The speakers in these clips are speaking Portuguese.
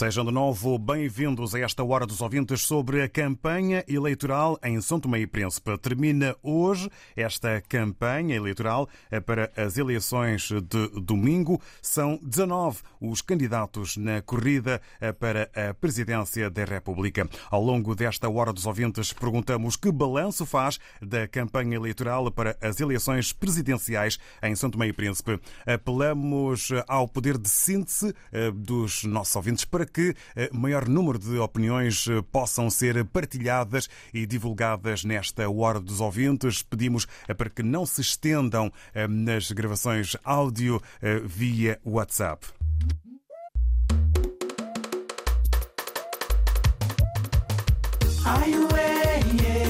Sejam de novo bem-vindos a esta Hora dos Ouvintes sobre a campanha eleitoral em São Tomé e Príncipe. Termina hoje esta campanha eleitoral para as eleições de domingo. São 19 os candidatos na corrida para a presidência da República. Ao longo desta Hora dos Ouvintes, perguntamos que balanço faz da campanha eleitoral para as eleições presidenciais em São Tomé e Príncipe. Apelamos ao poder de síntese eh, dos nossos ouvintes para que eh, maior número de opiniões eh, possam ser partilhadas e divulgadas nesta Hora dos Ouvintes. Pedimos eh, para que não se estendam nas gravações áudio via WhatsApp. Ai, yeah.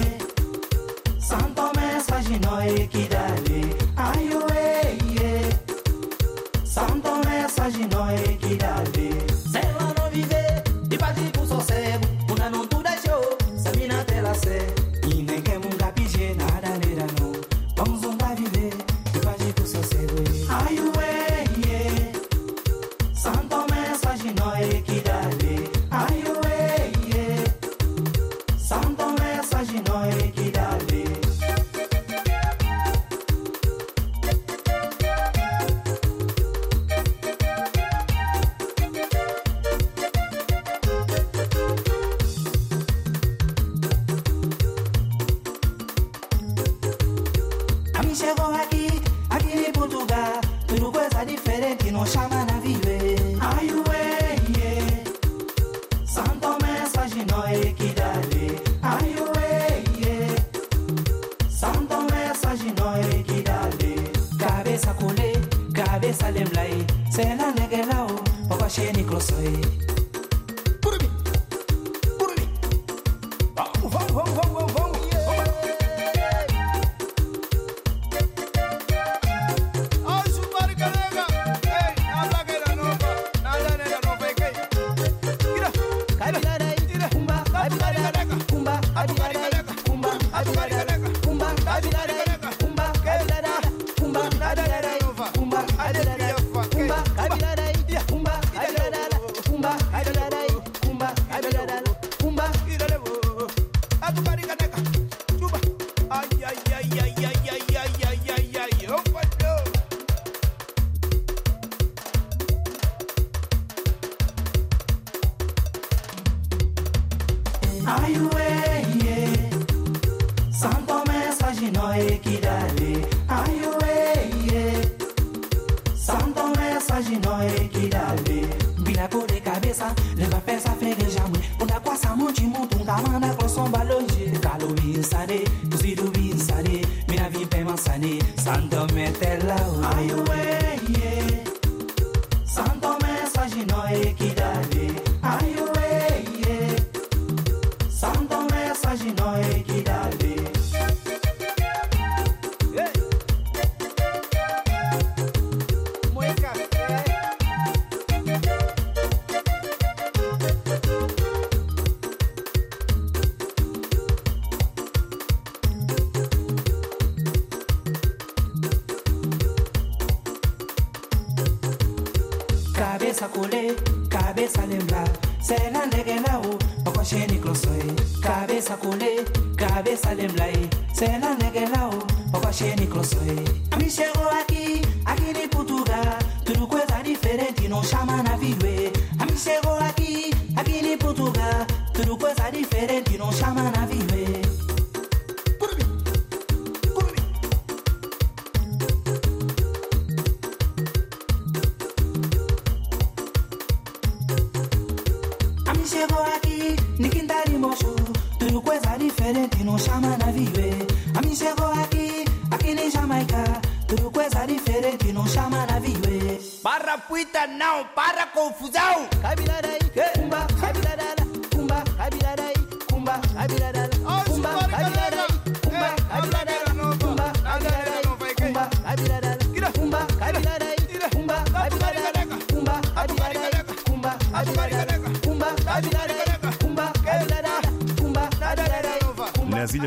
kule kabe salemlai sena negelao okasheni klosoe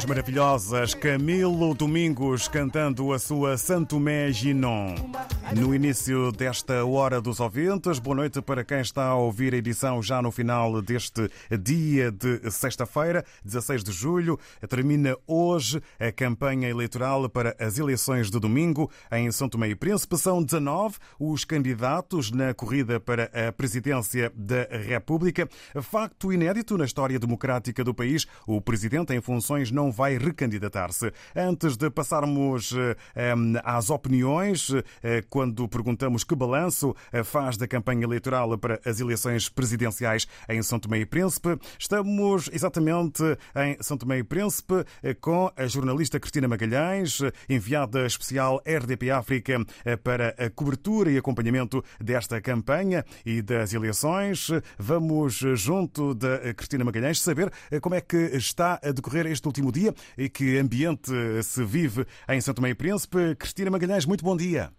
Maravilhosas, Camilo Domingos cantando a sua Santomé Ginon. No início desta Hora dos Ouvintes, boa noite para quem está a ouvir a edição já no final deste dia de sexta-feira, 16 de julho. Termina hoje a campanha eleitoral para as eleições de domingo em São Tomé e Príncipe. São 19 os candidatos na corrida para a presidência da República. Facto inédito na história democrática do país, o presidente em funções não vai recandidatar-se. Antes de passarmos eh, às opiniões, eh, quando perguntamos que balanço eh, faz da campanha eleitoral para as eleições presidenciais em São Tomé e Príncipe, estamos exatamente em São Tomé e Príncipe com a jornalista Cristina Magalhães, enviada especial RDP África para a cobertura e acompanhamento desta campanha e das eleições. Vamos, junto da Cristina Magalhães, saber como é que está a decorrer este último dia e que ambiente se vive em Tomé e Príncipe. Cristina Magalhães, muito bom dia.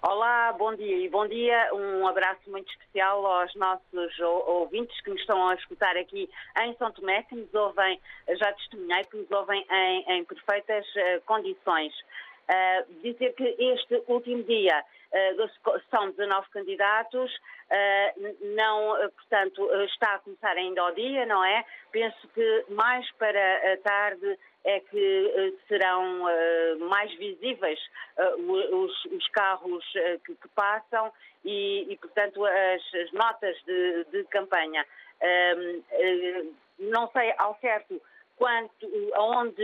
Olá, bom dia e bom dia. Um abraço muito especial aos nossos ouvintes que nos estão a escutar aqui em São Tomé, que nos ouvem, já testemunhei, que nos ouvem em, em perfeitas uh, condições. Uh, dizer que este último dia uh, são 19 candidatos, não, portanto, está a começar ainda ao dia, não é? Penso que mais para a tarde é que serão mais visíveis os, os, carros que, passam e, portanto, as, as notas de, de campanha. não sei ao certo quanto, aonde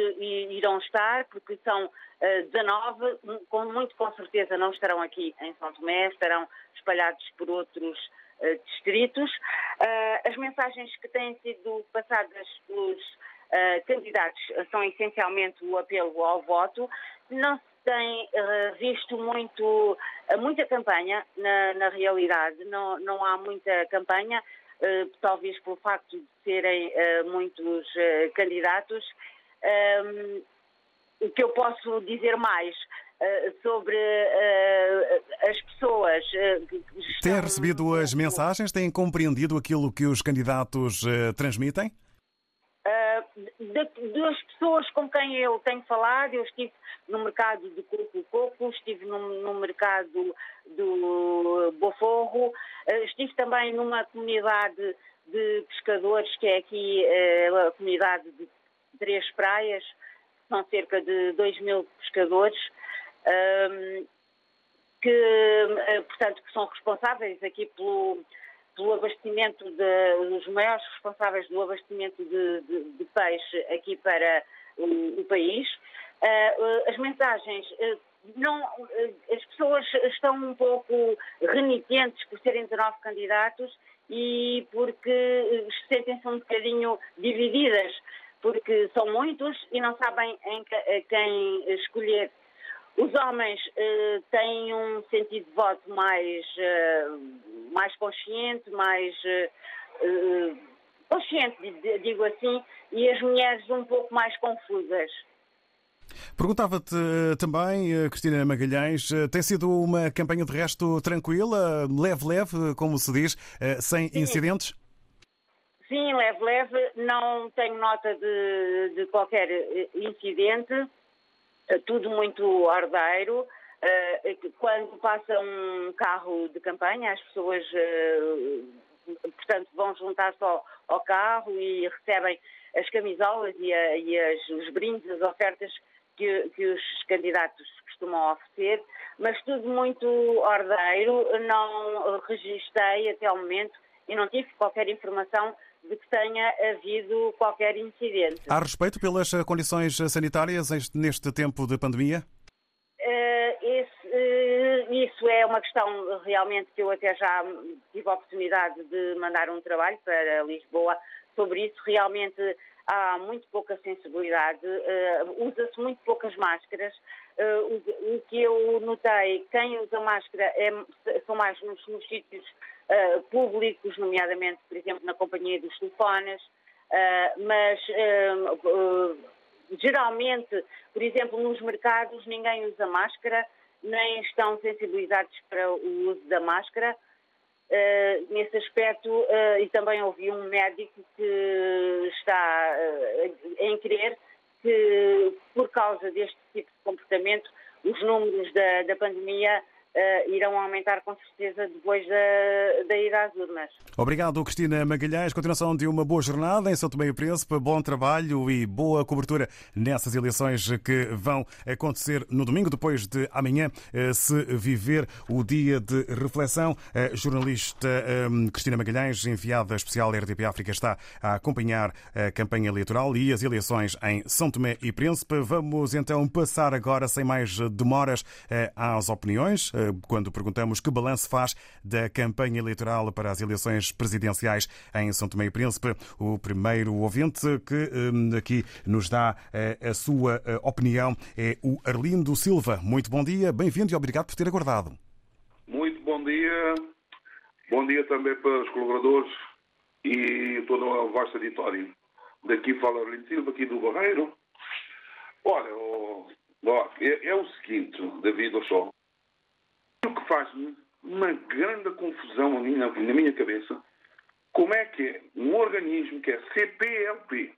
irão estar, porque são uh, 19, com, muito com certeza não estarão aqui em São Tomé, estarão espalhados por outros uh, distritos. Uh, as mensagens que têm sido passadas pelos uh, candidatos são essencialmente o apelo ao voto. Não se tem visto muito, muita campanha na, na realidade, não, não há muita campanha. Uh, talvez pelo facto de serem uh, muitos uh, candidatos. Um, o que eu posso dizer mais sobre as pessoas que estão... Tem recebido as mensagens? Têm compreendido aquilo que os candidatos transmitem? Das pessoas com quem eu tenho falado, eu estive no mercado de Coco Coco, estive no, no mercado do Boforro, uh, estive também numa comunidade de pescadores, que é aqui uh, a comunidade de Três Praias, são cerca de 2 mil pescadores, um, que, uh, portanto, que são responsáveis aqui pelo pelo abastecimento de, os maiores responsáveis do abastecimento de, de, de peixe aqui para o, o país. Uh, as mensagens uh, não, as pessoas estão um pouco renitentes por serem 19 candidatos e porque sentem-se um bocadinho divididas, porque são muitos e não sabem em quem escolher. Os homens uh, têm um sentido de voto mais, uh, mais consciente, mais uh, consciente, digo assim, e as mulheres um pouco mais confusas. Perguntava-te também, Cristina Magalhães, tem sido uma campanha de resto tranquila, leve-leve, como se diz, sem Sim. incidentes? Sim, leve-leve. Não tenho nota de, de qualquer incidente. Eh, tudo muito ordeiro. Eh, quando passa um carro de campanha, as pessoas, eh, portanto, vão juntar-se ao, ao, carro e recebem as camisolas e, a, e as, os brindes, as ofertas que, que, os candidatos costumam oferecer, mas tudo muito ordeiro. Não registrei até o momento e não tive qualquer informação de que tenha havido qualquer incidente. Há respeito pelas condições sanitárias neste tempo de pandemia? Uh, esse, uh, isso é uma questão realmente que eu até já tive a oportunidade de mandar um trabalho para Lisboa sobre isso. Realmente há muito pouca sensibilidade, uh, usa-se muito poucas máscaras. O, o, que eu notei, quem usa máscara é, são mais nos, nos sítios uh, públicos, nomeadamente, por exemplo, na companhia dos telefones, mas geralmente, por exemplo, nos mercados ninguém usa máscara, nem estão sensibilizados para o uso da máscara. Nesse aspecto, e também ouvi um médico que está em crer que, por causa deste tipo de comportamento, os números da, da pandemia uh, irão aumentar com certeza depois da, da ida às urnas. Obrigado, Cristina Magalhães. Continuação de uma boa jornada em São Tomé e Príncipe. Bom trabalho e boa cobertura nessas eleições que vão acontecer no domingo, depois de amanhã eh, se viver o dia de reflexão. A jornalista ehm, Cristina Magalhães, enviada especial da RDP África, está a acompanhar a campanha eleitoral e as eleições em São Tomé e Príncipe. Vamos então passar agora, sem mais demoras, eh, às opiniões quando perguntamos que balanço faz da campanha eleitoral para as eleições presidenciais em São Tomé e Príncipe. O primeiro ouvinte que hum, aqui nos dá eh, a sua eh, opinião é o Arlindo Silva. Muito bom dia, bem-vindo e obrigado por ter aguardado. Muito bom dia. Bom dia também para os colaboradores e todo o vosso auditório. Daqui fala Arlindo Silva, aqui do Barreiro. Olha, é, é, o seguinte, David Ossó. O que faz-me uma grande confusão na, na minha cabeça, como é que é um organismo que é CPLP,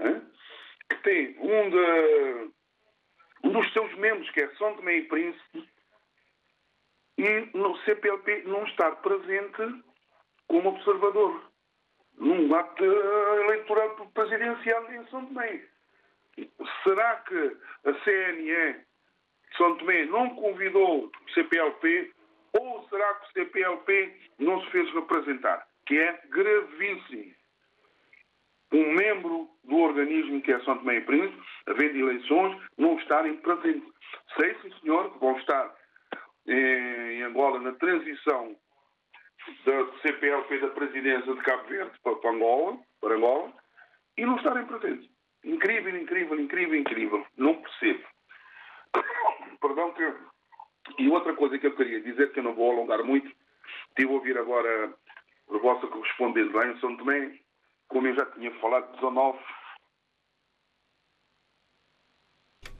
hein? que tem um, de, um dos seus membros, que é São Tomé e Príncipe, e no CPLP não estar presente como observador num ato eleitoral presidencial em São Tomé. Será que a CNE são Tomé não convidou o CPLP ou será que o CPLP não se fez representar? Que é gravíssimo. Um membro do organismo que é São Tomé e Príncipe, havendo eleições, não estarem presentes. Sei, sim, senhor, que vão estar em Angola na transição da CPLP da presidência de Cabo Verde para Angola, para Angola e não estarem presentes. Incrível, incrível, incrível, incrível. Não percebo. Perdão que. E outra coisa que eu queria dizer, que eu não vou alongar muito, tive a ouvir agora a vossa correspondente lá em São Tomé, como eu já tinha falado, 19.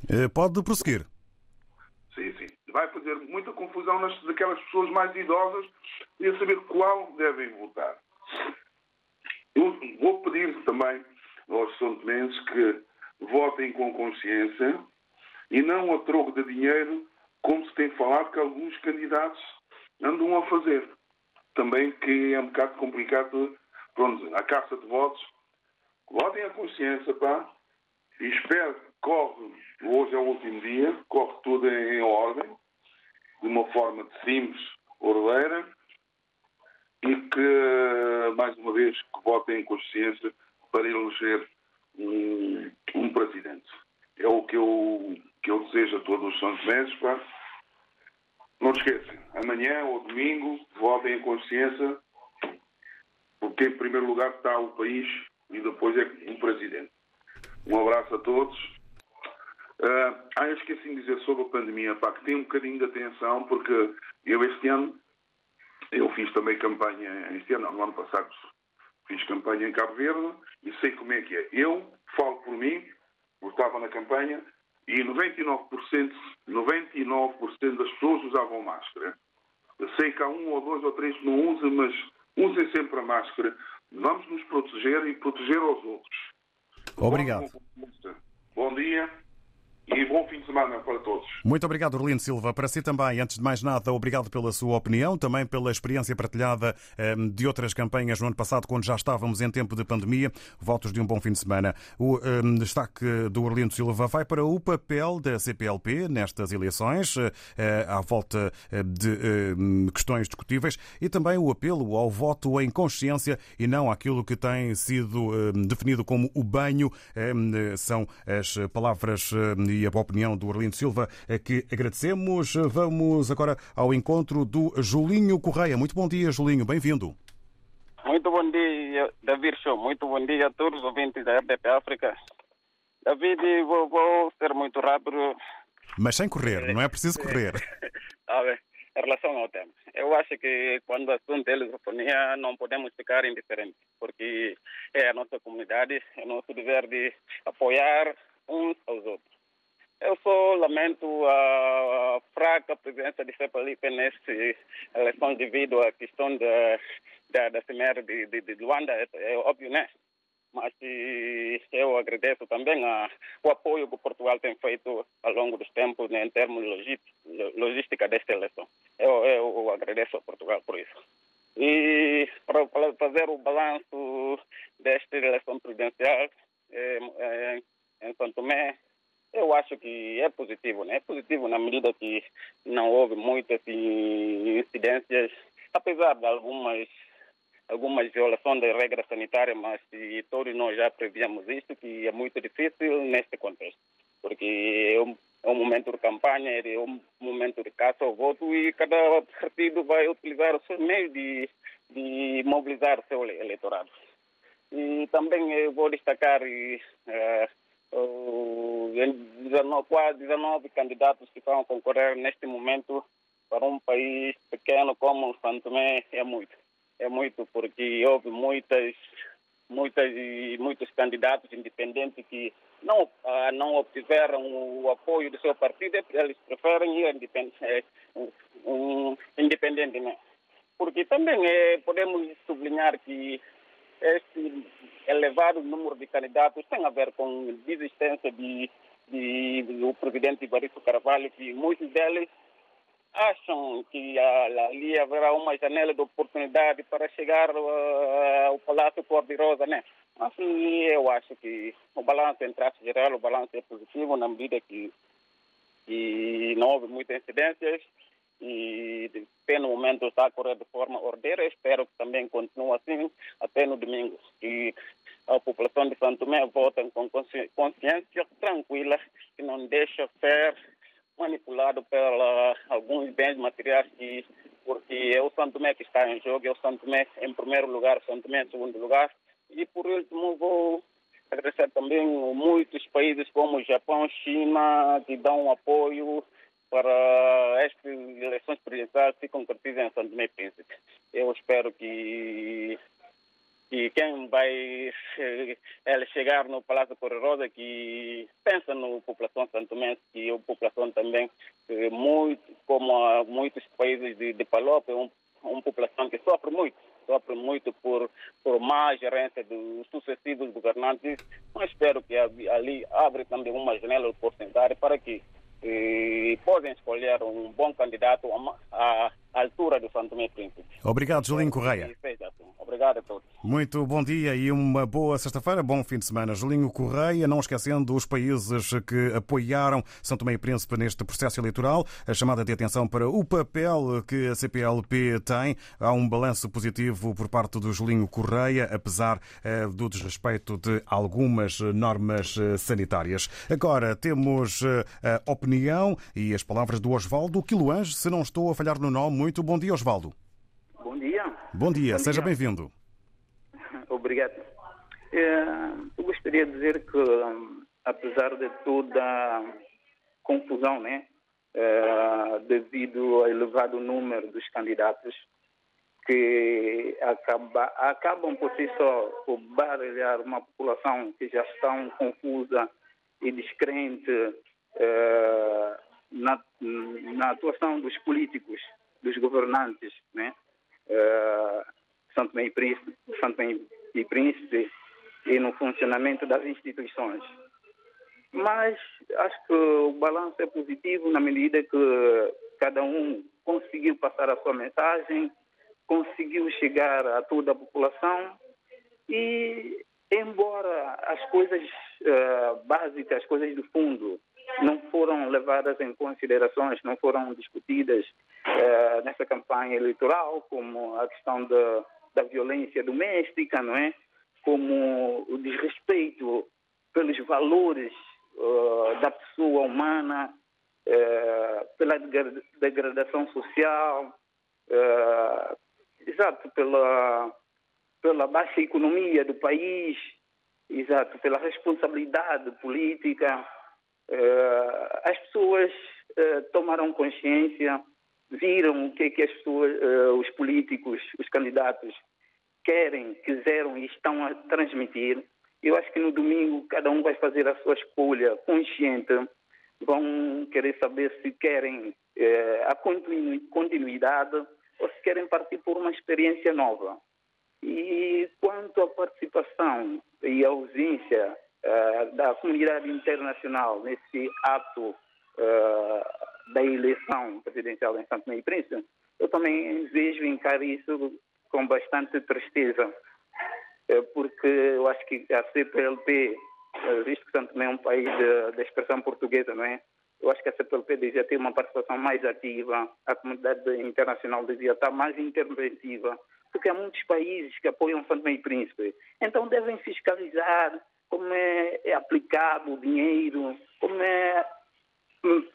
Eh, pode prosseguir. Sim, sim. Vai fazer muita confusão nas, daquelas pessoas mais idosas e a saber qual devem votar. Eu vou pedir também aos são tomenses que votem com consciência, e não a troco de dinheiro, como se tem falado que alguns candidatos andam a fazer. Também que é um bocado complicado, pronto, a caça de votos. Votem a consciência, pá, e espero que corre, hoje é o último dia, corre tudo em ordem, de uma forma de simples, ordeira, e que, mais uma vez, que votem em consciência para eleger um, um presidente. É o que eu que eu desejo a todos os santos meses, pá. Não esqueçam, amanhã ou domingo, votem em consciência, porque em primeiro lugar está o país e depois é o presidente. Um abraço a todos. Uh, ah, eu esqueci de dizer sobre a pandemia, pá, que tem um bocadinho de atenção, porque eu este ano, eu fiz também campanha, este ano, no ano passado, fiz campanha em Cabo Verde e sei como é que é. Eu falo por mim, eu estava na campanha, e 99%, 99% das pessoas usavam máscara. Eu sei que há um ou dois ou três que não usam, mas usem sempre a máscara. Vamos nos proteger e proteger aos outros. Obrigado. Bom dia e bom fim de semana para todos. Muito obrigado, Orlando Silva. Para si também, antes de mais nada, obrigado pela sua opinião, também pela experiência partilhada ehm, de outras campanhas no ano passado, quando já estávamos em tempo de pandemia. Votos de um bom fim de semana. O ehm, destaque do Orlando Silva vai para o papel da CPLP nestas eleições, eh, à volta eh, de ehm, questões discutíveis, e também o apelo ao voto em consciência e não àquilo que tem sido definido como o banho. São as palavras a opinião do Arlindo Silva, que agradecemos. Vamos agora ao encontro do Julinho Correia. Muito bom dia, Julinho, bem-vindo. Muito bom dia, David Show. Muito bom dia a todos os ouvintes da RDP África. David, vou, vou ser muito rápido. Mas sem correr, não é preciso correr. A ver, em relação ao tema, eu acho que quando o assunto é lusofonia, não podemos ficar indiferentes, porque é a nossa comunidade, é o nosso dever de apoiar uns aos outros. Eu só lamento a fraca presença de Cepalipe nessa eleição devido à questão da, da, da Cimeira de, de, de Luanda, é, é óbvio, né? Mas eu agradeço também a, o apoio que Portugal tem feito ao longo dos tempos né, em termos de logística desta eleição. Eu, eu agradeço a Portugal por isso. E para fazer o balanço desta eleição presidencial é, é, em São Tomé, eu acho que é positivo, né? É positivo na medida que não houve muitas incidências, apesar de algumas algumas violações da regra sanitária, mas todos nós já prevíamos isto, que é muito difícil neste contexto, porque é um, é um momento de campanha, é um momento de caça ao voto e cada partido vai utilizar os seus meios de, de mobilizar seu eleitorado. E também eu vou destacar uh, 19, quase 19 candidatos que vão concorrer neste momento para um país pequeno como o Santo Tomé é muito é muito porque houve muitas muitas muitos candidatos independentes que não ah, não obtiveram o apoio do seu partido eles preferem ir independente, um, independente né? porque também é, podemos sublinhar que este elevado número de candidatos tem a ver com desistência de, de, do presidente Ibaristo Carvalho que muitos deles acham que ali haverá uma janela de oportunidade para chegar uh, ao Palácio Cor-de-Rosa, né? Assim, eu acho que o balanço, em traço geral, o balanço é positivo na medida que, que não houve muitas incidências e no momento está a correr de forma ordeira. Espero que também continue assim até no domingo. E a população de Santo Tomé vota com consciência tranquila e não deixa ser manipulado por alguns bens materiais que porque é o Santo Tomé que está em jogo, é o Santo Tomé em primeiro lugar, o Santo Tomé em segundo lugar. E por último vou agradecer também muitos países como Japão, China, que dão apoio para estas eleições presidenciais se concretizem em Santo Tomé Príncipe. Eu espero que que quem vai ele chegar no Palácio Correrosa que pensa na população santomense que a população também muito como muitos países de, de Palop é um, uma população que sofre muito sofre muito por por má gerência dos sucessivos governantes mas espero que ali abre também uma janela oportunidade para que eh, podem escolher um bom candidato à altura do Santo Tomé Príncipe. Obrigado, Julinho Correia. Obrigado a todos. Muito bom dia e uma boa sexta-feira, bom fim de semana. Julinho Correia, não esquecendo os países que apoiaram São Tomé e Príncipe neste processo eleitoral, a chamada de atenção para o papel que a CPLP tem. Há um balanço positivo por parte do Julinho Correia, apesar eh, do desrespeito de algumas normas eh, sanitárias. Agora temos eh, a opinião e as palavras do Osvaldo Quiloange, se não estou a falhar no nome. Muito bom dia, Osvaldo. Bom dia. Bom dia, Bom seja bem-vindo. Obrigado. Eu gostaria de dizer que, apesar de toda a confusão, né, devido ao elevado número dos candidatos, que acaba, acabam por si só por baralhar uma população que já está confusa e descrente na, na atuação dos políticos, dos governantes, né? Uh, Santo Tomé e Príncipe e no funcionamento das instituições. Mas acho que o balanço é positivo na medida que cada um conseguiu passar a sua mensagem, conseguiu chegar a toda a população e, embora as coisas uh, básicas, as coisas do fundo, não foram levadas em considerações, não foram discutidas uh, nessa campanha eleitoral, como a questão da, da violência doméstica, não é? Como o desrespeito pelos valores uh, da pessoa humana, uh, pela degradação social, uh, exato, pela, pela baixa economia do país, exato, pela responsabilidade política. as pessoas tomaram consciência, viram o que é que as pessoas, os políticos, os candidatos querem, quiseram e estão a transmitir. Eu acho que no domingo cada um vai fazer a sua escolha consciente. Vão querer saber se querem eh, a continuidade ou se querem partir por uma experiência nova. E quanto à participação e a ausência eh, da comunidade internacional nesse ato da eleição presidencial em Santo Meio Príncipe, eu também vejo e encaro isso com bastante tristeza, eh, porque eu acho que a CPLP, eh, visto que Santo Tomé é um país de expressão portuguesa, não é? Eu acho que a CPLP devia ter uma participação mais ativa, a comunidade internacional devia estar mais interventiva, porque há muitos países que apoiam Santo e Príncipe. Então devem fiscalizar como é, é aplicado o dinheiro, como é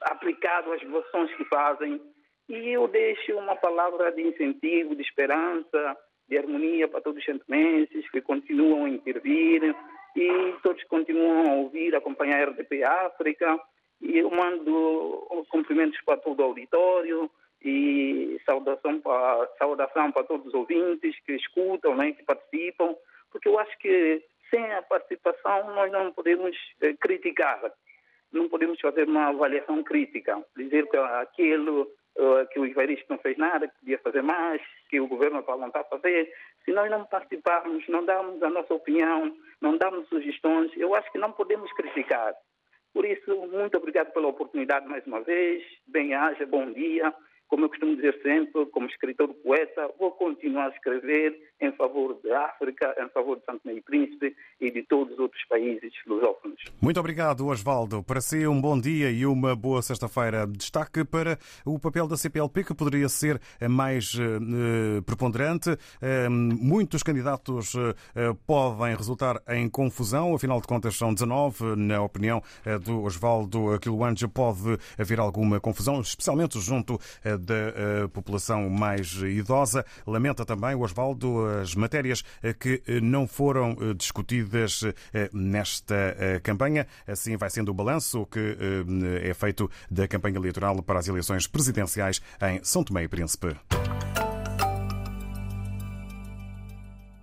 aplicado as doações que fazem. E eu deixo uma palavra de incentivo, de esperança, de harmonia para todos os santomenses que continuam a intervir. E todos continuam a ouvir, acompanhar a RDP África. E eu mando cumprimentos para todo o auditório e saudação para, saudação para todos os ouvintes que escutam, né, que participam, porque eu acho que sem a participação nós não podemos eh, criticar, não podemos fazer uma avaliação crítica, dizer que aquilo uh, que o Ivaristo não fez nada, que podia fazer mais, que o governo está a fazer. Se nós não participarmos, não damos a nossa opinião, não damos sugestões, eu acho que não podemos criticar. Por isso, muito obrigado pela oportunidade mais uma vez. Bem-aja, bom dia como eu costumo dizer sempre, como escritor poeta, vou continuar a escrever em favor da África, em favor de Santo Meio Príncipe e de todos os outros países lusófonos. Muito obrigado, Osvaldo. Para si, um bom dia e uma boa sexta-feira. Destaque para o papel da CPLP, que poderia ser mais uh, preponderante. Uh, muitos candidatos podem resultar em confusão, afinal de contas, são 19. Na opinião do Osvaldo Quiloange, pode haver alguma confusão, especialmente junto da eh, população mais idosa. Lamenta também Osvaldo as matérias eh, que eh, não foram discutidas nesta campanha. Assim vai sendo o balanço que é feito da campanha eleitoral para as eleições presidenciais em São Tomé e Príncipe.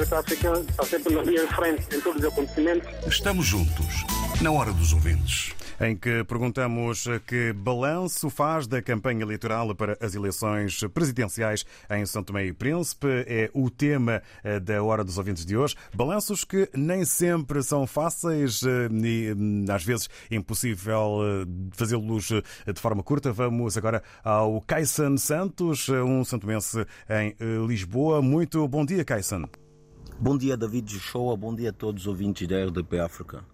África está sempre na linha de frente em todos os acontecimentos. Estamos juntos, na hora dos ouvintes em que perguntamos que balanço faz da campanha eleitoral para as eleições presidenciais em São Tomé e Príncipe. É o tema eh, da Hora dos Ouvintes de hoje. Balanços que nem sempre são fáceis eh, e hum, às vezes é impossível eh, fazê-los de forma curta. Vamos agora ao Caisan Santos, um santomense em Lisboa. Muito bom dia, Caisan. Bom dia, David Shoa. Bom dia a todos os ouvintes da RDP África.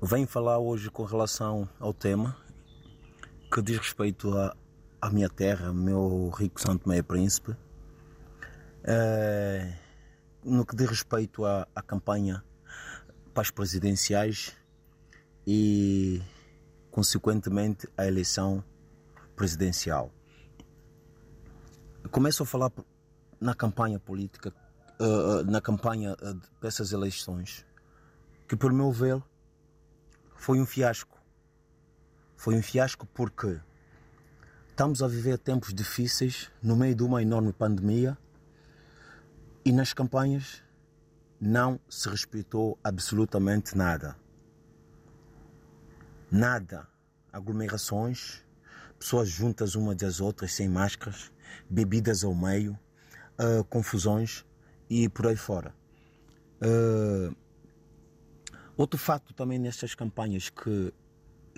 Venho falar hoje com relação ao tema que diz respeito à, à minha terra, meu rico Santo Meia Príncipe. É, no que diz respeito à, à campanha para as presidenciais e, consequentemente, à eleição presidencial. Começo a falar na campanha política, uh, na campanha dessas eleições, que, por meu ver, foi um fiasco. Foi um fiasco porque estamos a viver tempos difíceis no meio de uma enorme pandemia e nas campanhas não se respeitou absolutamente nada. Nada, aglomerações, pessoas juntas umas das outras sem máscaras, bebidas ao meio, uh, confusões e por aí fora. Uh, outro fato também nestas campanhas que,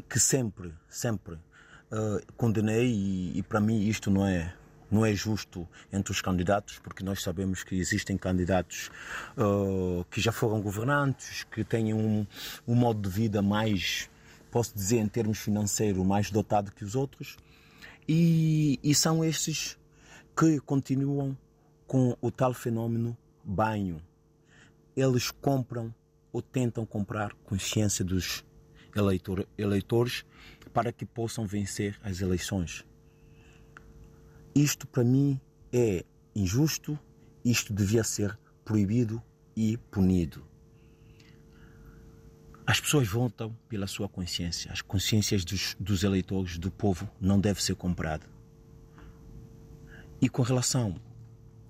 que sempre, sempre uh, condenei e, e para mim isto não é não é justo entre os candidatos, porque nós sabemos que existem candidatos uh, que já foram governantes, que têm um, um modo de vida mais, posso dizer, em termos financeiros, mais dotado que os outros, e, e são estes que continuam com o tal fenômeno banho. Eles compram ou tentam comprar consciência dos eleitor, eleitores para que possam vencer as eleições. Isto para mim é injusto, isto devia ser proibido e punido. As pessoas votam pela sua consciência. As consciências dos, dos eleitores, do povo, não devem ser compradas. E com relação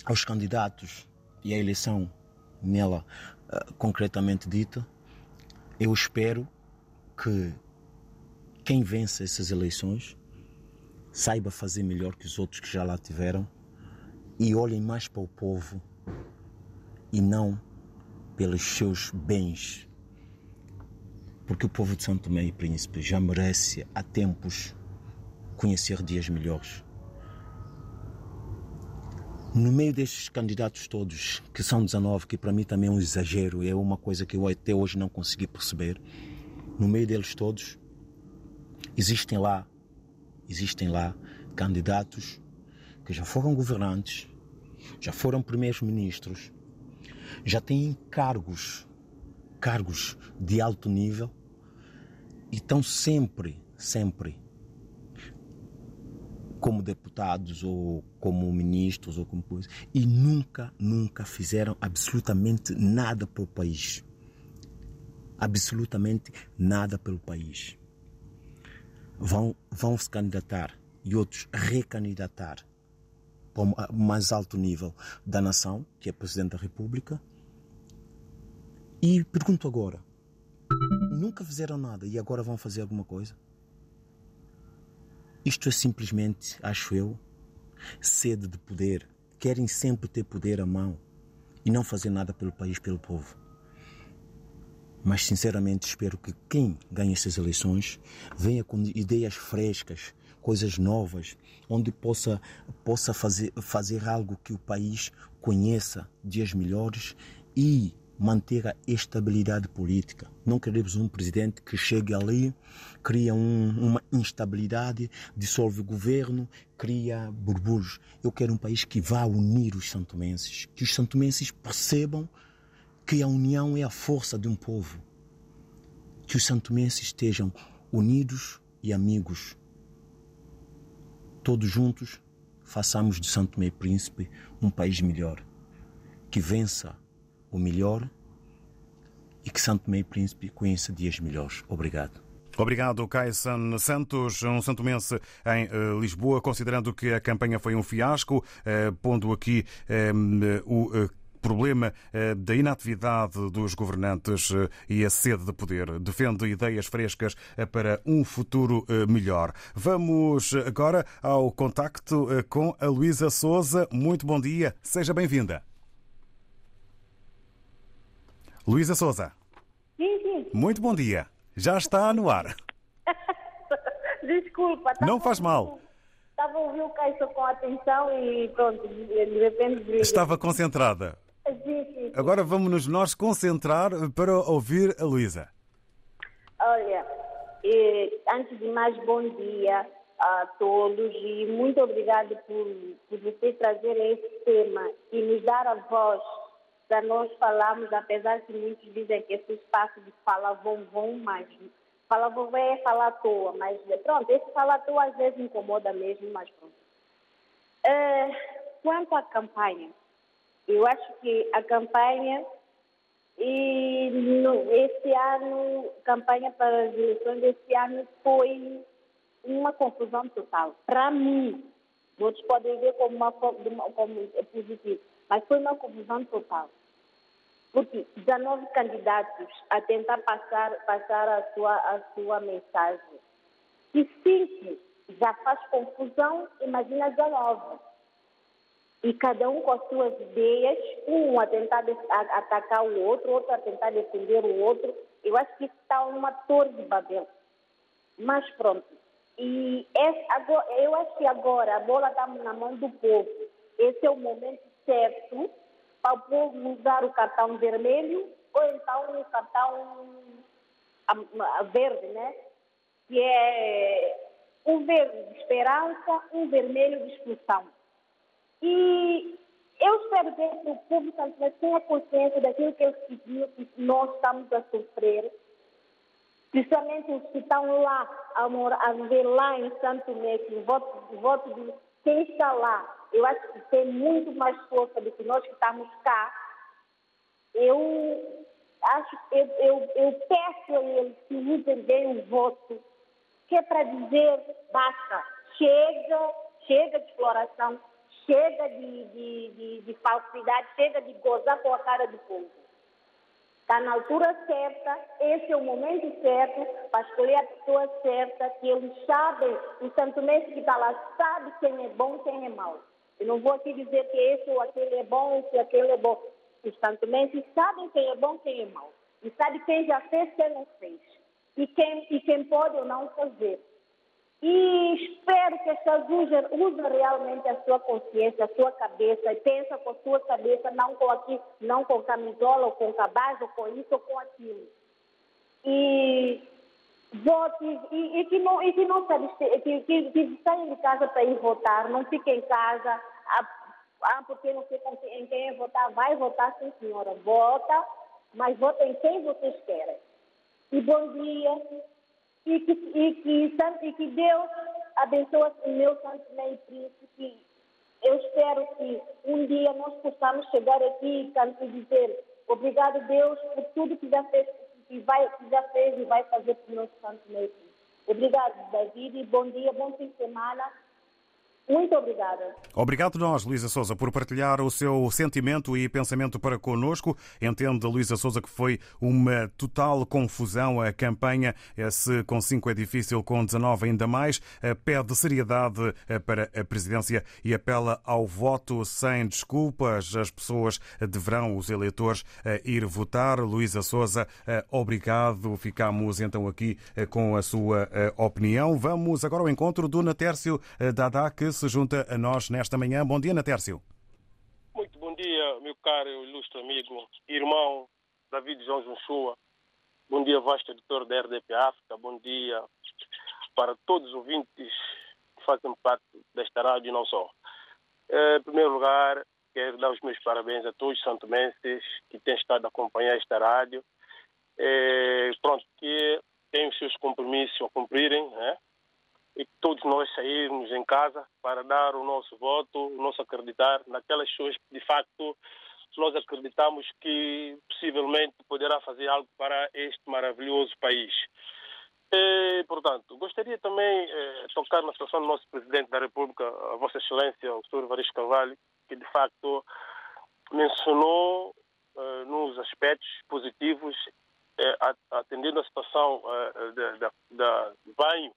aos candidatos e à eleição nela uh, concretamente dita, eu espero que quem vence essas eleições saiba fazer melhor que os outros que já lá tiveram e olhem mais para o povo e não pelos seus bens. Porque o povo de São Tomé e Príncipe já merece há tempos conhecer dias melhores. No meio destes candidatos todos, que são 19, que para mim também é um exagero, é uma coisa que eu até hoje não consegui perceber, no meio deles todos, existem lá existem lá candidatos que já foram governantes, já foram primeiros ministros, já têm cargos, cargos de alto nível e estão sempre, sempre como deputados ou como ministros ou como coisa e nunca, nunca fizeram absolutamente nada para o país. Absolutamente nada pelo país vão, vão se candidatar e outros recandidatar para o mais alto nível da nação, que é Presidente da República. E pergunto agora: nunca fizeram nada e agora vão fazer alguma coisa? Isto é simplesmente, acho eu, sede de poder. Querem sempre ter poder à mão e não fazer nada pelo país, pelo povo. Mas sinceramente espero que quem ganhe essas eleições venha com ideias frescas, coisas novas, onde possa, possa fazer, fazer algo que o país conheça dias melhores e manter a estabilidade política. Não queremos um presidente que chegue ali, cria um, uma instabilidade, dissolve o governo, cria burbujos. Eu quero um país que vá unir os santomenses, que os santomenses percebam que a união é a força de um povo. Que os santomenses estejam unidos e amigos. Todos juntos, façamos de Santo Tomé Príncipe um país melhor. Que vença o melhor e que Santo Tomé Príncipe conheça dias melhores. Obrigado. Obrigado, Caissan Santos, um santomense em uh, Lisboa, considerando que a campanha foi um fiasco, uh, pondo aqui uh, o problema eh, da inatividade dos governantes eh, e a sede de poder. Defende ideias frescas eh, para um futuro melhor. Vamos agora ao contacto com a Luísa Souza. Muito bom dia, seja bem-vinda. Luísa Souza. Sim, sim. Muito bom dia. Já está no ar. Desculpa. Não faz mal. Estava a ouvir o Caixa com atenção e pronto, de repente... Estava concentrada. Sim, sim, Agora vamos nos concentrar para ouvir a Luísa. Olha, eh, antes de mais, bom dia a todos e muito obrigado por, por você trazer esse tema e nos dar a voz para nós falarmos, apesar que muitos dizem que esse espaço de fala vão, vão, mas fala vovô é falar à toa, mas pronto, esse falar à toa às vezes incomoda mesmo, mas pronto. Eh, quanto à campanha, eu acho que a campanha e no, esse ano, campanha para as eleições desse ano foi uma confusão total. Para mim, outros podem ver como, uma, como é positivo, mas foi uma confusão total. Porque 19 candidatos a tentar passar, passar a, sua, a sua mensagem. E cinco já faz confusão, imagina 19. E cada um com as suas ideias, um a tentar atacar o outro, outro a tentar defender o outro. Eu acho que está uma torre de Babel. Mas pronto. E agora, eu acho que agora a bola está na mão do povo. Esse é o momento certo para o povo usar o cartão vermelho ou então o cartão verde, né? Que é um verde de esperança, um vermelho de expulsão. E eu espero que o público tenha consciência daquilo que eles pediram, que nós estamos a sofrer, principalmente os que estão lá, a, a viver lá em Santo que o voto, voto quem está lá, eu acho que tem muito mais força do que nós que estamos cá. Eu acho, eu, eu, eu peço a eles que usem bem o voto, que é para dizer basta, chega, chega de exploração, chega de, de, de, de falsidade, chega de gozar com a cara do povo. Está na altura certa, esse é o momento certo para escolher a pessoa certa, que eles sabem, o Santo Mestre que está lá sabe quem é bom quem é mau. Eu não vou aqui dizer que esse ou aquele é bom, ou aquele é bom. Os Santo Mestres sabem quem é bom quem é mau. E sabe quem já fez quem não fez. E quem, e quem pode ou não fazer. E espero que estas usem, usem realmente a sua consciência, a sua cabeça, e pensa com a sua cabeça, não com aqui, não com camisola, ou com cabaz, ou com isso, ou com aquilo. E vote, e, e, que não, e que não que, que, que saiam de casa para ir votar, não fiquem em casa, ah, porque não sei em quem é votar, vai votar sim senhora, vota, mas vota em quem vocês querem. E bom dia, e que, e que, e que Deus abençoe o meu Santo Meio Príncipe. Eu espero que um dia nós possamos chegar aqui e dizer obrigado, Deus, por tudo que já fez, que vai, que já fez e vai fazer para o nosso Santo Meio Príncipe. Obrigado, David, e bom dia, bom fim de semana. Muito obrigada. Obrigado nós, Luísa Souza, por partilhar o seu sentimento e pensamento para conosco. Entende, Luísa Souza, que foi uma total confusão a campanha. Se com 5 é difícil, com 19 ainda mais. Pede seriedade eh, para a presidência e apela ao voto sem desculpas. As pessoas deverão, os eleitores, eh, ir votar. Luísa Souza, eh, obrigado. Ficamos então aqui com a sua opinião. Vamos agora ao encontro do Natércio Dada, que se junta a nós nesta manhã. Bom dia, Natércio. Muito bom dia, meu caro ilustre amigo, irmão David João Junchua. Bom dia, vasto editor da RDP África. Bom dia para todos os ouvintes que fazem parte desta rádio e não só. Eh, em primeiro lugar, quero dar os meus parabéns a todos os santomenses que têm estado a acompanhar esta rádio. É, pronto, que têm os seus compromissos a cumprirem, né? E todos nós sairmos em casa para dar o nosso voto, o nosso acreditar naquelas pessoas que, de facto, nós acreditamos que possivelmente poderá fazer algo para este maravilhoso país. E, portanto, gostaria também de eh, tocar na situação do nosso Presidente da República, a Vossa Excelência, o Sr. Varisto Carvalho, que de facto mencionou eh, nos aspectos positivos, eh, atendendo a situação eh, da, da banho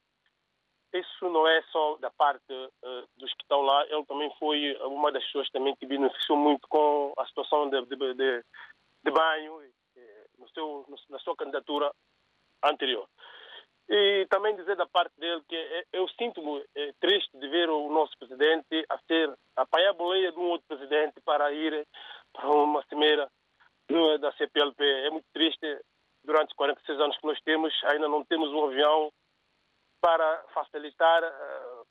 isso não é só da parte uh, dos que estão lá, ele também foi uma das pessoas também que beneficiou muito com a situação de, de, de, de banho eh, no seu, na sua candidatura anterior. E também dizer da parte dele que eh, eu sinto-me triste de ver o nosso presidente a ser a apanhar a boleia de um outro presidente para ir para uma cimeira da CPLP. É muito triste. Durante 46 anos que nós temos, ainda não temos um avião para facilitar uh,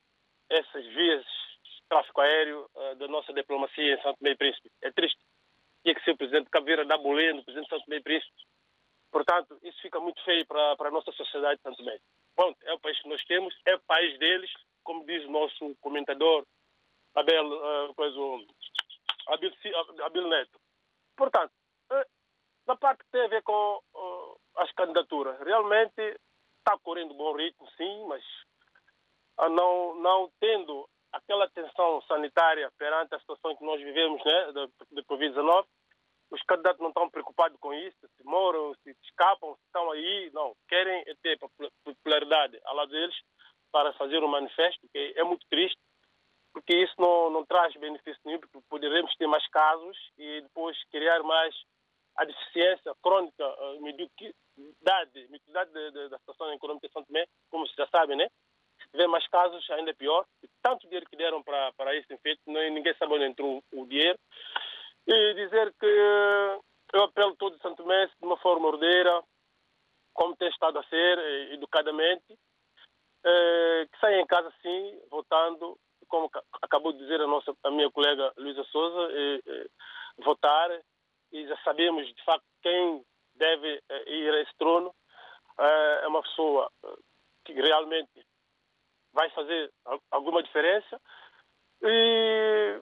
essas vias de tráfego aéreo uh, da nossa diplomacia em Santo Meio Príncipe. É triste. Tinha que ser o presidente Caveira da Bolena, o presidente de Santo Meio Príncipe. Portanto, isso fica muito feio para, para a nossa sociedade de Santo Meio. Bom, é o país que nós temos, é o país deles, como diz o nosso comentador Abel, uh, coisa, Abel, Abel Neto. Portanto, na parte que tem a ver com as candidaturas, realmente está correndo bom ritmo, sim, mas ah, não, não tendo aquela atenção sanitária perante a situação que nós vivemos né, da, Covid-19, os candidatos não estão preocupados com isso, se moram, se escapam, se estão aí, não. Querem ter popularidade ao lado deles, para fazer um manifesto, que é muito triste, porque isso não, não traz benefício nenhum, porque poderemos ter mais casos e depois criar mais a deficiência crônica, a mediocridade, mediocridade da situação econômica de São Tomé, como vocês já sabem, né? Se tiver mais casos, ainda é pior. E tanto dinheiro que deram para, para esse efeito, ninguém sabe onde entrou o dinheiro. E dizer que eu apelo todo o Santo Tomé de uma forma ordeira, como tem estado a ser, eh, educadamente, eh, que saia em casa sim, votando, como acabou de dizer a, nossa, a minha colega Luísa Souza, eh, votar, e já sabemos de facto quem deve ir a esse trono, é uma pessoa que realmente vai fazer alguma diferença. E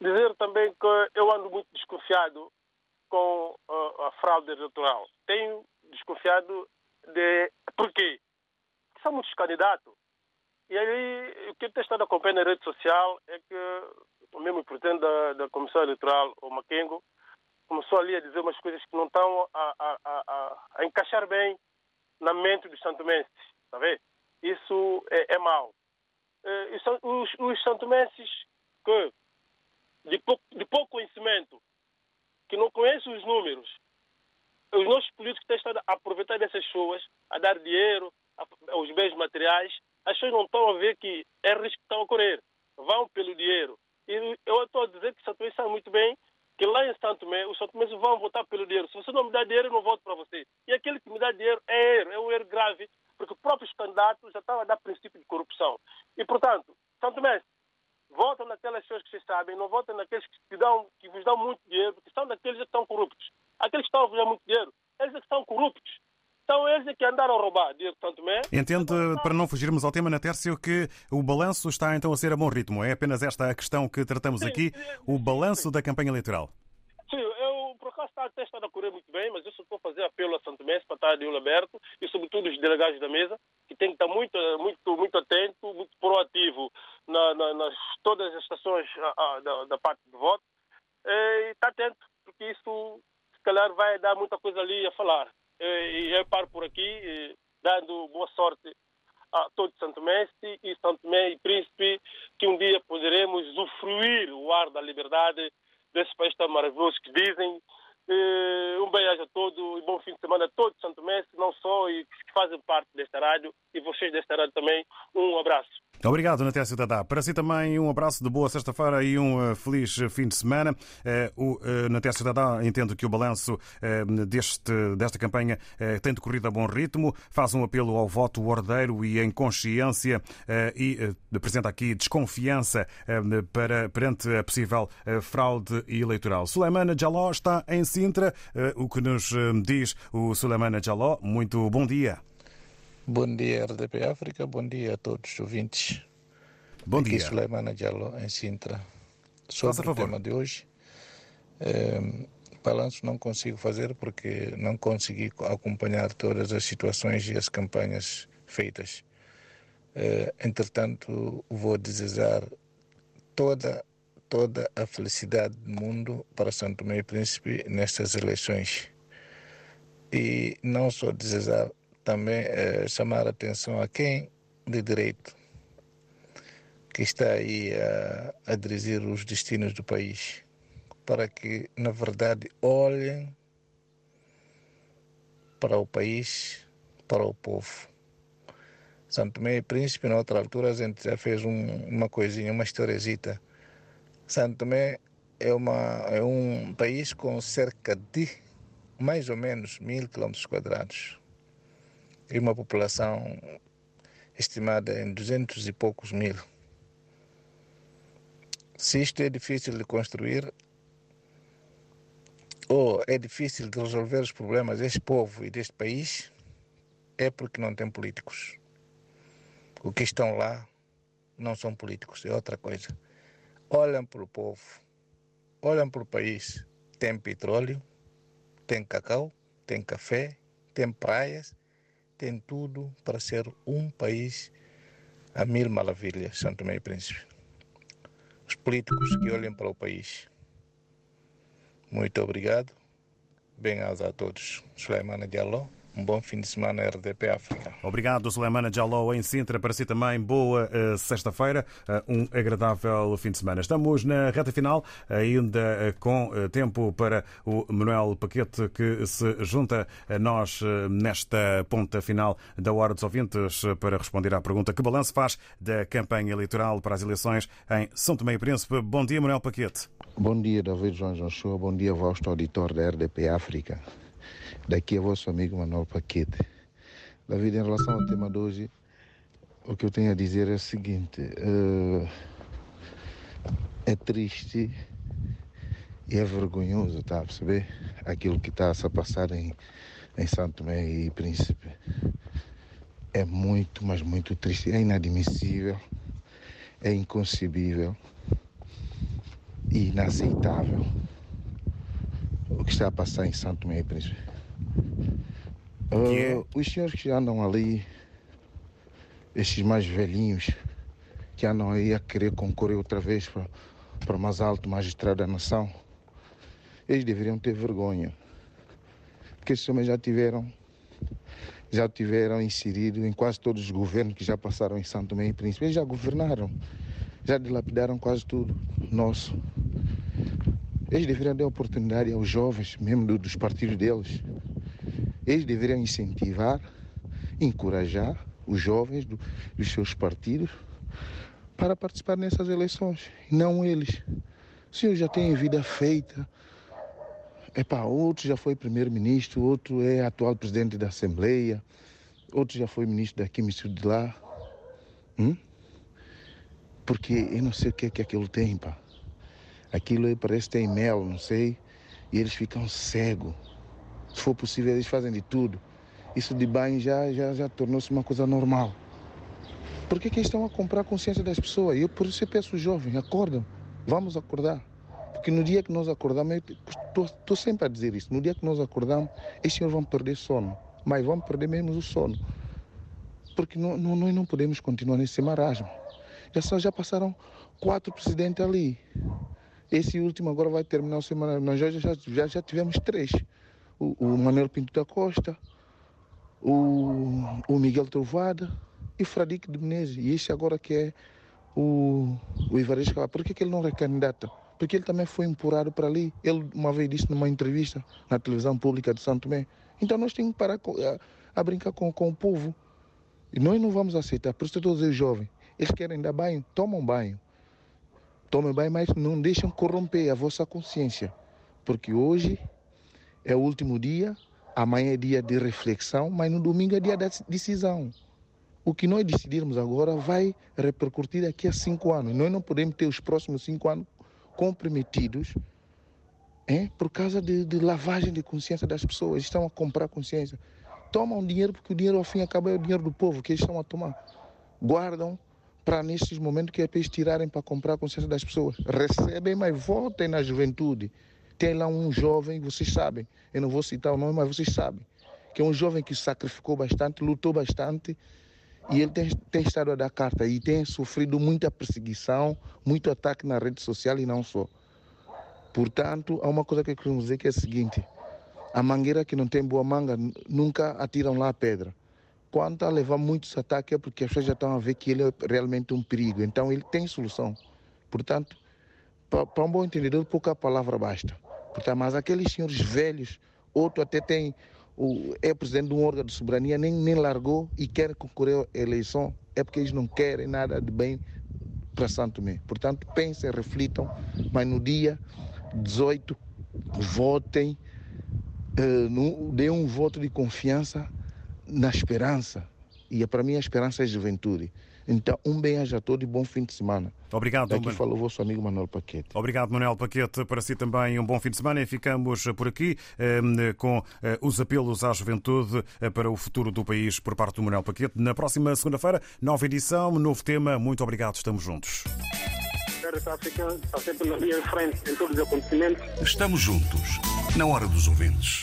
dizer também que eu ando muito desconfiado com a fraude eleitoral. Tenho desconfiado de. Por quê? Porque são muitos candidatos. E aí, o que eu tenho estado acompanhando na rede social é que o mesmo presidente da, da Comissão Eleitoral, o Maquengo, começou ali a dizer umas coisas que não estão a, a, a, a encaixar bem na mente dos santomenses, está vendo? Isso é, é mau. Eh, os, os santomenses que, de pouco, de pouco conhecimento, que não conhecem os números, os nossos políticos têm estado a aproveitar dessas pessoas, a dar dinheiro, os bens materiais. As pessoas não estão a ver que é risco que estão a correr. Vão pelo dinheiro. E eu estou a dizer que Santo Tomé sabe muito bem que lá em Santo Tomé, os Santo Tomé vão votar pelo dinheiro. Se você não me dá dinheiro, eu não voto para você. E aquele que me dá dinheiro é erro, é um erro grave, porque os próprios candidatos já estavam a dar princípio de corrupção. E, portanto, Santo Tomé, votam naquelas pessoas que vocês sabem, não votem naqueles que, dão, que vos dão muito dinheiro, porque são daqueles que estão corruptos. Aqueles que estão a vos dar muito dinheiro, eles é que são corruptos. Então eles é que andaram a roubar de Santo Tomé. Entende, para não fugirmos ao tema, Natércio, que o balanço está então a ser a bom ritmo. É apenas esta a questão que tratamos sim, aqui, sim, o balanço da campanha eleitoral. Sim, eu por acaso está, até estado a correr muito bem, mas eu só estou a fazer apelo a Santo Tomé para estar de olho aberto e sobretudo os delegados da mesa, que têm que estar muito, muito, muito atento, muito proativo na, na, nas todas as estações da, da, parte de voto. E está atento, porque isso se calhar vai dar muita coisa ali a falar. E eu paro por aqui, dando boa sorte a todo Santo Messi e Santo Tomé e Príncipe, que um dia poderemos usufruir o ar da liberdade desse país tão maravilhoso que dizem. Um beijo a todos e bom fim de semana a todos Santo Messi, não só e que fazem parte desta rádio e vocês desta rádio também. Um abraço. Obrigado, Natécio Dadá. Para si também um abraço de boa sexta-feira e um eh, feliz fim de semana. Eh, o eh, Natécio Dadá entende que o balanço deste, desta campanha tem decorrido a bom ritmo, faz um apelo ao voto ordeiro e em consciência e apresenta aqui desconfiança para, perante a possível fraude eleitoral. Suleimana Jaló está em Sintra. O que nos diz o Suleimana Jaló? Muito bom dia. Bom dia, RDP África. Bom dia a todos os ouvintes. Bom Aqui dia. Suleimana Diallo, em Sintra. Sobre o tema de hoje, eh, balanço não consigo fazer porque não consegui acompanhar todas as situações e as campanhas feitas. Eh, entretanto, vou desejar toda toda a felicidade do mundo para Santo e Príncipe nestas eleições. E não só desejar também chamar a atenção a quem de direito que está aí a, a dirigir os destinos do país, para que, na verdade, olhem para o país, para o povo. Santo Tomé e Príncipe, na outra altura, a gente já fez um, uma coisinha, uma historizita. Santo Tomé é, uma, é um país com cerca de mais ou menos mil quilômetros quadrados e uma população estimada em duzentos e poucos mil. Se isto é difícil de construir, ou é difícil de resolver os problemas deste povo e deste país, é porque não tem políticos. O que estão lá não são políticos, é outra coisa. Olham para o povo, olham para o país. Tem petróleo, tem cacau, tem café, tem praias, tem tudo para ser um país a mil maravilhas, Santo e Príncipe. Os políticos que olhem para o país. Muito obrigado. Bem-ajas a todos. Suleimana Diallo, Um bom fim de semana, RDP África. Obrigado, Suleimana Jalou, em Sintra. Para si também, boa uh, sexta-feira, uh, um agradável fim de semana. Estamos na reta final, ainda uh, com tempo para o Manuel Paquete, que se junta a nós nesta ponta final da Hora dos Ouvintes para responder à pergunta que balanço faz da campanha eleitoral para as eleições em São Tomé e Príncipe. Bom dia, Manuel Paquete. Bom dia, David João Joshua. Bom dia, vosso auditor da RDP África. Daqui é vosso amigo Manuel Paquete. David, em relação ao tema de hoje, o que eu tenho a dizer é o seguinte: uh, é triste e é vergonhoso, tá a perceber? Aquilo que está a passar em, em Santo Tomé e Príncipe. É muito, mas muito triste. É inadmissível, é inconcebível e inaceitável o que está a passar em Santo Tomé e Príncipe. Uh, os senhores que andam ali, esses mais velhinhos, que andam aí a querer concorrer outra vez para, mais alto magistrado da nação, eles deveriam ter vergonha. Porque esses homens já tiveram, já tiveram inserido em quase todos os governos que já passaram em Santo Tomé e Príncipe. Eles já governaram, já dilapidaram quase tudo nosso. Eles deveriam dar oportunidade aos jovens, mesmo dos partidos deles, eles deveriam incentivar, encorajar os jovens do, dos seus partidos para participar nessas eleições, não eles. O senhor já tem vida feita. Epá, outro já foi primeiro-ministro, outro é atual presidente da Assembleia, outro já foi ministro daqui, ministro de lá. Hum? Porque eu não sei o que é que aquilo tem, pá. Aquilo parece que tem mel, não sei, e eles ficam cegos. Se for possível, eles fazem de tudo. Isso de banho já, já, já tornou-se uma coisa normal. Por que, que estão a comprar a consciência das pessoas? E eu por isso eu peço aos jovens, acordam, vamos acordar. Porque no dia que nós acordamos, estou sempre a dizer isso, no dia que nós acordamos, esses senhores vão perder sono. Mas vão perder mesmo o sono. Porque não, não, nós não podemos continuar nesse marasmo. Já, só, já passaram quatro presidentes ali. Esse último agora vai terminar o semana. Nós já, já, já, tivemos três o, o Manuel Pinto da Costa, o, o Miguel Trovada e Fradique de Menezes. E esse agora que é o, o Ivares Por que, que ele não recandidata? Porque ele também foi empurrado para ali. Ele uma vez disse numa entrevista na televisão pública de Santo Tomé. Então nós temos que parar a, a brincar com, com o povo. E nós não vamos aceitar. Por isso estou dizendo jovens. Eles querem dar banho, tomam banho. Tomem banho, mas não deixam corromper a vossa consciência. Porque hoje é o último dia, amanhã é dia de reflexão, mas no domingo é dia da decisão. O que nós decidirmos agora vai repercutir daqui a cinco anos. Nós não podemos ter os próximos cinco anos comprometidos hein, por causa de, de lavagem de consciência das pessoas. Estão a comprar consciência. Tomam dinheiro porque o dinheiro ao fim acaba é o dinheiro do povo que eles estão a tomar. Guardam para nesses momentos que é para eles tirarem para comprar a consciência das pessoas. Recebem, mas votem na juventude. Tem lá um jovem, vocês sabem, eu não vou citar o nome, mas vocês sabem, que é um jovem que sacrificou bastante, lutou bastante e ele tem, tem estado a dar carta e tem sofrido muita perseguição, muito ataque na rede social e não só. Portanto, há uma coisa que eu quero dizer que é a seguinte: a mangueira que não tem boa manga nunca atiram lá a pedra. Quando está a levar muitos ataques é porque as pessoas já estão a ver que ele é realmente um perigo. Então ele tem solução. Portanto, para um bom entendedor, pouca palavra basta. Portanto, mas aqueles senhores velhos, outro até tem, o, é presidente de um órgão de soberania, nem, nem largou e quer concorrer à eleição, é porque eles não querem nada de bem para Santo Tomé. Portanto, pensem, reflitam, mas no dia 18, votem, uh, no, dê um voto de confiança na esperança. E para mim a esperança é a juventude. Então, um bem-aja a todos e bom fim de semana. Obrigado. Daqui falou o vosso amigo Manuel Paquete. Obrigado, Manuel Paquete. Para si também um bom fim de semana e ficamos por aqui eh, com eh, os apelos à juventude eh, para o futuro do país por parte do Manuel Paquete. Na próxima segunda-feira, nova edição, novo tema. Muito obrigado, estamos juntos. Estamos juntos, na hora dos ouvintes.